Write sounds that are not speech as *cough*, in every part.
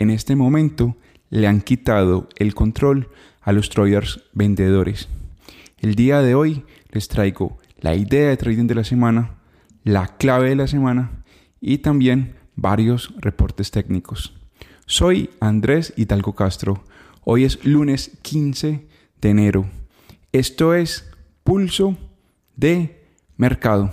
en este momento le han quitado el control a los traders vendedores. El día de hoy les traigo la idea de trading de la semana, la clave de la semana y también varios reportes técnicos. Soy Andrés Hidalgo Castro. Hoy es lunes 15 de enero. Esto es Pulso de Mercado.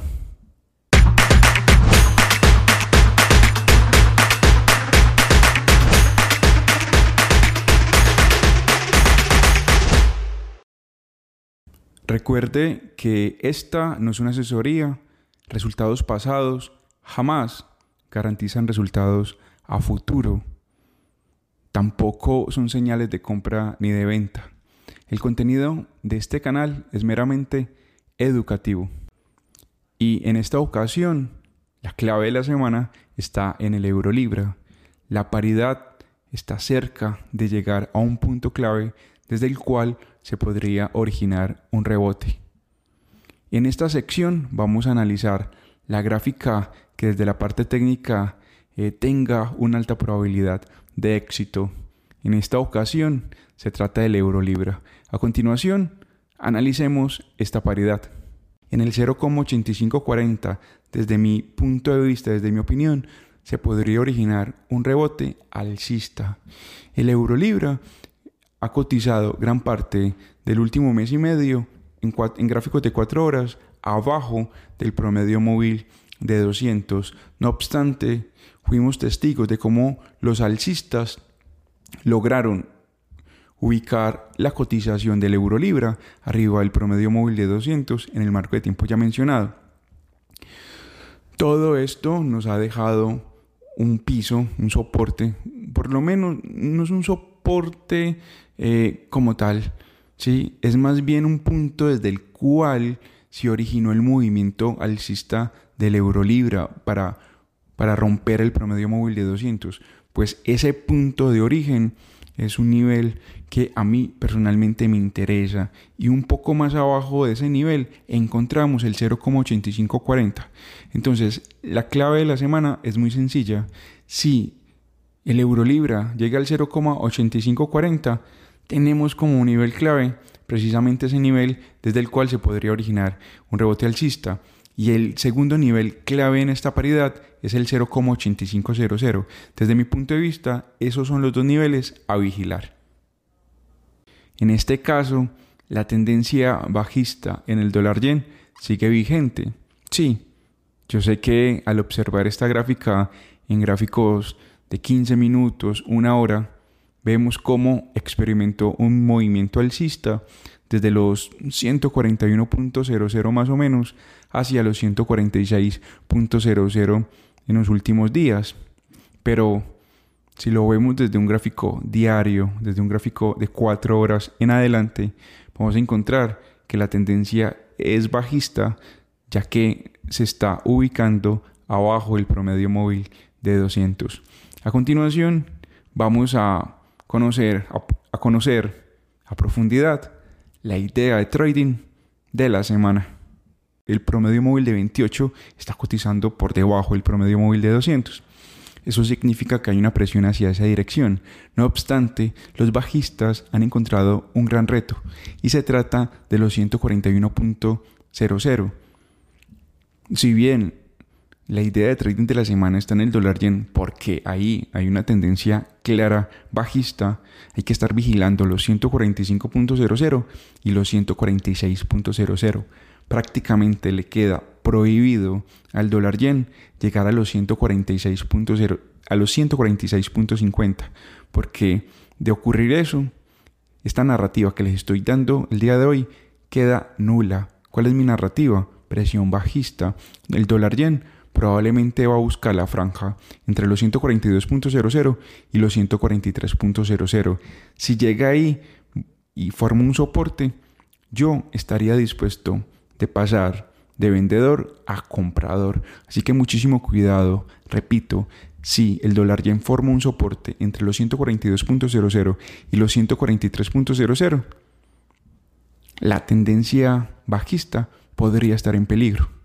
Recuerde que esta no es una asesoría, resultados pasados jamás garantizan resultados a futuro. Tampoco son señales de compra ni de venta. El contenido de este canal es meramente educativo. Y en esta ocasión, la clave de la semana está en el euro libra. La paridad está cerca de llegar a un punto clave desde el cual se podría originar un rebote. En esta sección vamos a analizar la gráfica que desde la parte técnica eh, tenga una alta probabilidad de éxito. En esta ocasión se trata del euro libra. A continuación, analicemos esta paridad. En el 0,8540, desde mi punto de vista, desde mi opinión, se podría originar un rebote alcista. El euro libra ha cotizado gran parte del último mes y medio en, gráficos de 4 horas abajo del promedio móvil de 200. No obstante, fuimos testigos de cómo los alcistas lograron ubicar la cotización del euro libra arriba del promedio móvil de 200 en el marco de tiempo ya mencionado. Todo esto nos ha dejado un piso, un soporte, por lo menos no es un soporte eh, como tal, ¿sí? es más bien un punto desde el cual se originó el movimiento alcista del euro libra para, para romper el promedio móvil de 200. Pues ese punto de origen es un nivel que a mí personalmente me interesa y un poco más abajo de ese nivel encontramos el 0,8540. Entonces, la clave de la semana es muy sencilla. Si el euro libra llega al 0,8540, tenemos como un nivel clave precisamente ese nivel desde el cual se podría originar un rebote alcista. Y el segundo nivel clave en esta paridad es el 0,8500. Desde mi punto de vista, esos son los dos niveles a vigilar. En este caso, la tendencia bajista en el dólar yen sigue vigente. Sí, yo sé que al observar esta gráfica en gráficos de 15 minutos, una hora, vemos cómo experimentó un movimiento alcista desde los 141.00 más o menos hacia los 146.00 en los últimos días. Pero si lo vemos desde un gráfico diario, desde un gráfico de 4 horas en adelante, vamos a encontrar que la tendencia es bajista ya que se está ubicando abajo del promedio móvil de 200. A continuación, vamos a conocer, a, conocer a profundidad la idea de trading de la semana. El promedio móvil de 28 está cotizando por debajo del promedio móvil de 200. Eso significa que hay una presión hacia esa dirección. No obstante, los bajistas han encontrado un gran reto y se trata de los 141.00. Si bien la idea de trading de la semana está en el dólar yen porque ahí hay una tendencia clara bajista. Hay que estar vigilando los 145.00 y los 146.00. Prácticamente le queda prohibido al dólar yen llegar a los 146.0 a los 146.50 porque de ocurrir eso esta narrativa que les estoy dando el día de hoy queda nula. ¿Cuál es mi narrativa? Presión bajista. El dólar yen probablemente va a buscar la franja entre los 142.00 y los 143.00. Si llega ahí y forma un soporte, yo estaría dispuesto de pasar de vendedor a comprador. Así que muchísimo cuidado. Repito, si el dólar ya forma un soporte entre los 142.00 y los 143.00, la tendencia bajista podría estar en peligro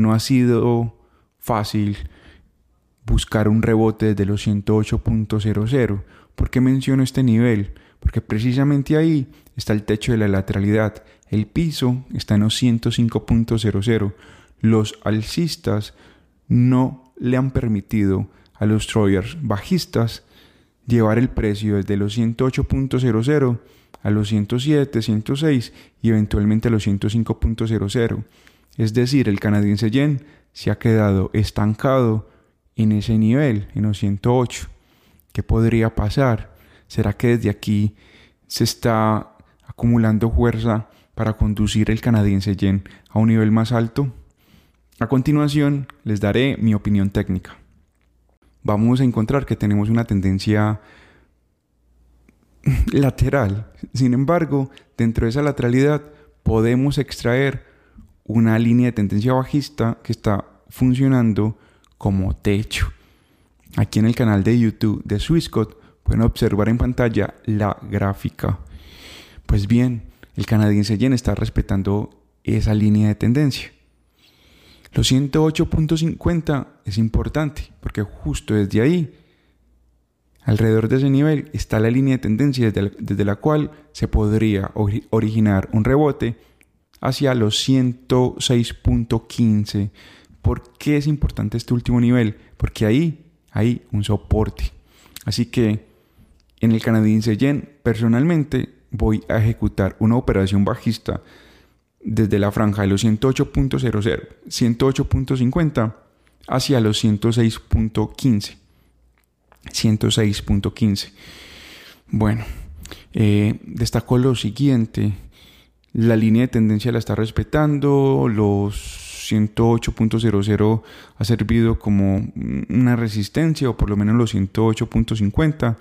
no ha sido fácil buscar un rebote desde los 108.00. ¿Por qué menciono este nivel? Porque precisamente ahí está el techo de la lateralidad. El piso está en los 105.00. Los alcistas no le han permitido a los traders bajistas llevar el precio desde los 108.00 a los 107, 106 y eventualmente a los 105.00. Es decir, el canadiense yen se ha quedado estancado en ese nivel, en los 108. ¿Qué podría pasar? ¿Será que desde aquí se está acumulando fuerza para conducir el canadiense yen a un nivel más alto? A continuación les daré mi opinión técnica. Vamos a encontrar que tenemos una tendencia *laughs* lateral. Sin embargo, dentro de esa lateralidad podemos extraer una línea de tendencia bajista que está funcionando como techo. Aquí en el canal de YouTube de Swissquote pueden observar en pantalla la gráfica. Pues bien, el canadiense yen está respetando esa línea de tendencia. Los 108.50 es importante porque justo desde ahí, alrededor de ese nivel, está la línea de tendencia desde la, cual se podría originar un rebote hacia los 106.15. ¿Por qué es importante este último nivel? Porque ahí hay un soporte. Así que en el canadiense yen, personalmente voy a ejecutar una operación bajista desde la franja de los 108.00, 108.50 hacia los 106.15. 106.15. Bueno, eh, destaco lo siguiente. La línea de tendencia la está respetando, los 108.00 ha servido como una resistencia o por lo menos los 108.50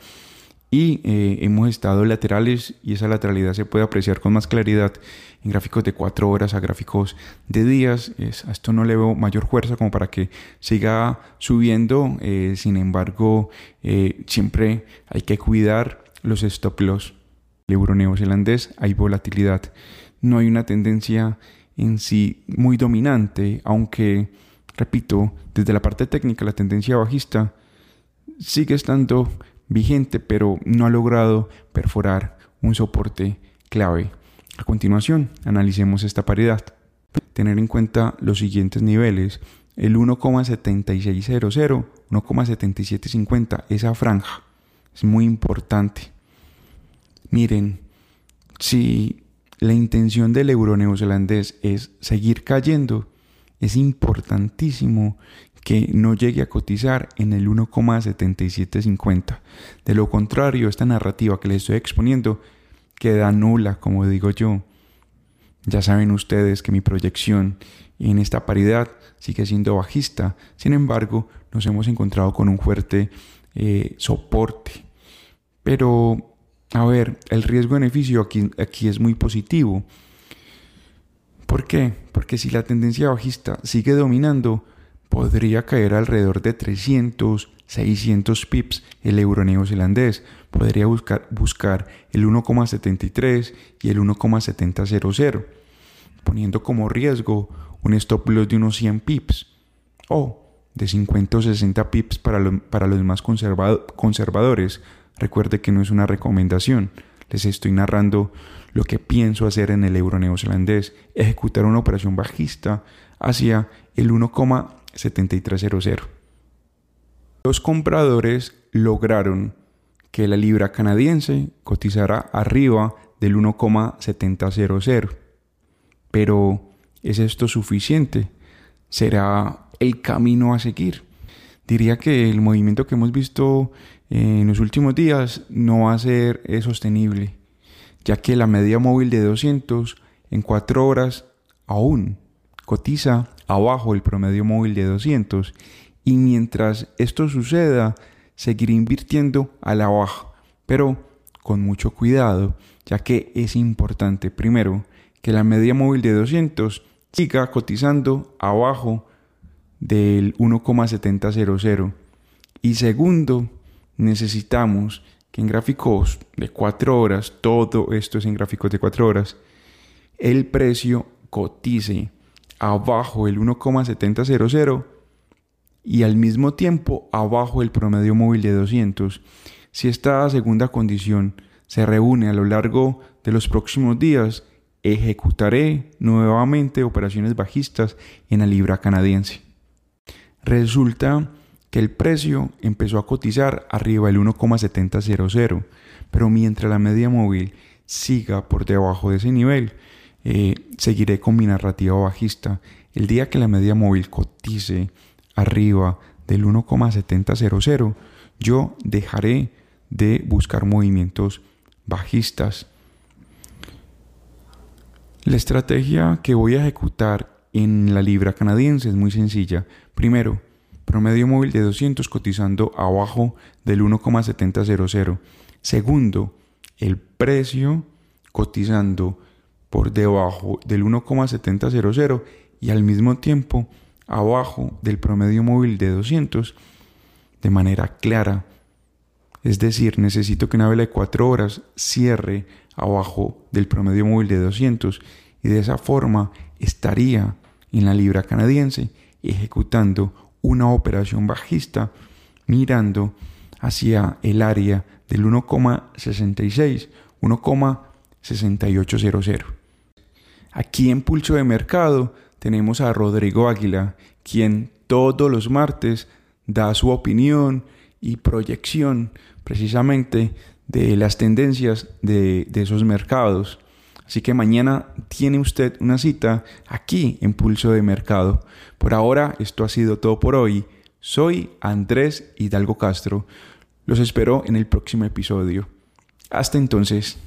y eh, hemos estado laterales y esa lateralidad se puede apreciar con más claridad en gráficos de 4 horas a gráficos de días. a esto no le veo mayor fuerza como para que siga subiendo. Eh, sin embargo, eh, siempre hay que cuidar los stop loss. El euro neozelandés hay volatilidad. No hay una tendencia en sí muy dominante, aunque, repito, desde la parte técnica la tendencia bajista sigue estando vigente, pero no ha logrado perforar un soporte clave. A continuación, analicemos esta paridad. Tener en cuenta los siguientes niveles. El 1,7600, 1,7750, esa franja es muy importante. Miren, si la intención del euro neozelandés es seguir cayendo, es importantísimo que no llegue a cotizar en el 1,7750. De lo contrario, esta narrativa que les estoy exponiendo queda nula, como digo yo. Ya saben ustedes que mi proyección en esta paridad sigue siendo bajista. Sin embargo, nos hemos encontrado con un fuerte eh, soporte. Pero, a ver, el riesgo-beneficio aquí, aquí es muy positivo. ¿Por qué? Porque si la tendencia bajista sigue dominando, podría caer alrededor de 300, 600 pips el euro neozelandés. Podría buscar, buscar el 1,73 y el 1,700, poniendo como riesgo un stop loss de unos 100 pips o de 50 o 60 pips para, para los más conservadores. Recuerde que no es una recomendación. Les estoy narrando lo que pienso hacer en el euro neozelandés, ejecutar una operación bajista hacia el 1,700 7300. Los compradores lograron que la libra canadiense cotizara arriba del 1,700. Pero ¿es esto suficiente? ¿Será el camino a seguir? Diría que el movimiento que hemos visto en los últimos días no va a ser sostenible, ya que la media móvil de 200 en 4 horas aún cotiza abajo el promedio móvil de 200 y mientras esto suceda seguiré invirtiendo a la baja, pero con mucho cuidado, ya que es importante primero que la media móvil de 200 siga cotizando abajo del 1,700 y segundo necesitamos que en gráficos de 4 horas, todo esto es en gráficos de 4 horas, el precio cotice abajo el 1,700 y al mismo tiempo abajo del promedio móvil de 200. Si esta segunda condición se reúne a lo largo de los próximos días, ejecutaré nuevamente operaciones bajistas en la libra canadiense. Resulta que el precio empezó a cotizar arriba del 1,700, pero mientras la media móvil siga por debajo de ese nivel, eh, seguiré con mi narrativa bajista. El día que la media móvil cotice arriba del 1,700, yo dejaré de buscar movimientos bajistas. La estrategia que voy a ejecutar en la libra canadiense es muy sencilla. Primero, promedio móvil de 200 cotizando abajo del 1,700. Segundo, el precio cotizando por debajo del 1,700 y al mismo tiempo abajo del promedio móvil de 200 de manera clara. Es decir, necesito que una vela de 4 horas cierre abajo del promedio móvil de 200 y de esa forma estaría en la libra canadiense ejecutando una operación bajista mirando hacia el área del 1,66, 1,6800. Aquí en Pulso de Mercado tenemos a Rodrigo Águila, quien todos los martes da su opinión y proyección precisamente de las tendencias de, esos mercados. Así que mañana tiene usted una cita aquí en Pulso de Mercado. Por ahora, esto ha sido todo por hoy. Soy Andrés Hidalgo Castro. Los espero en el próximo episodio. Hasta entonces.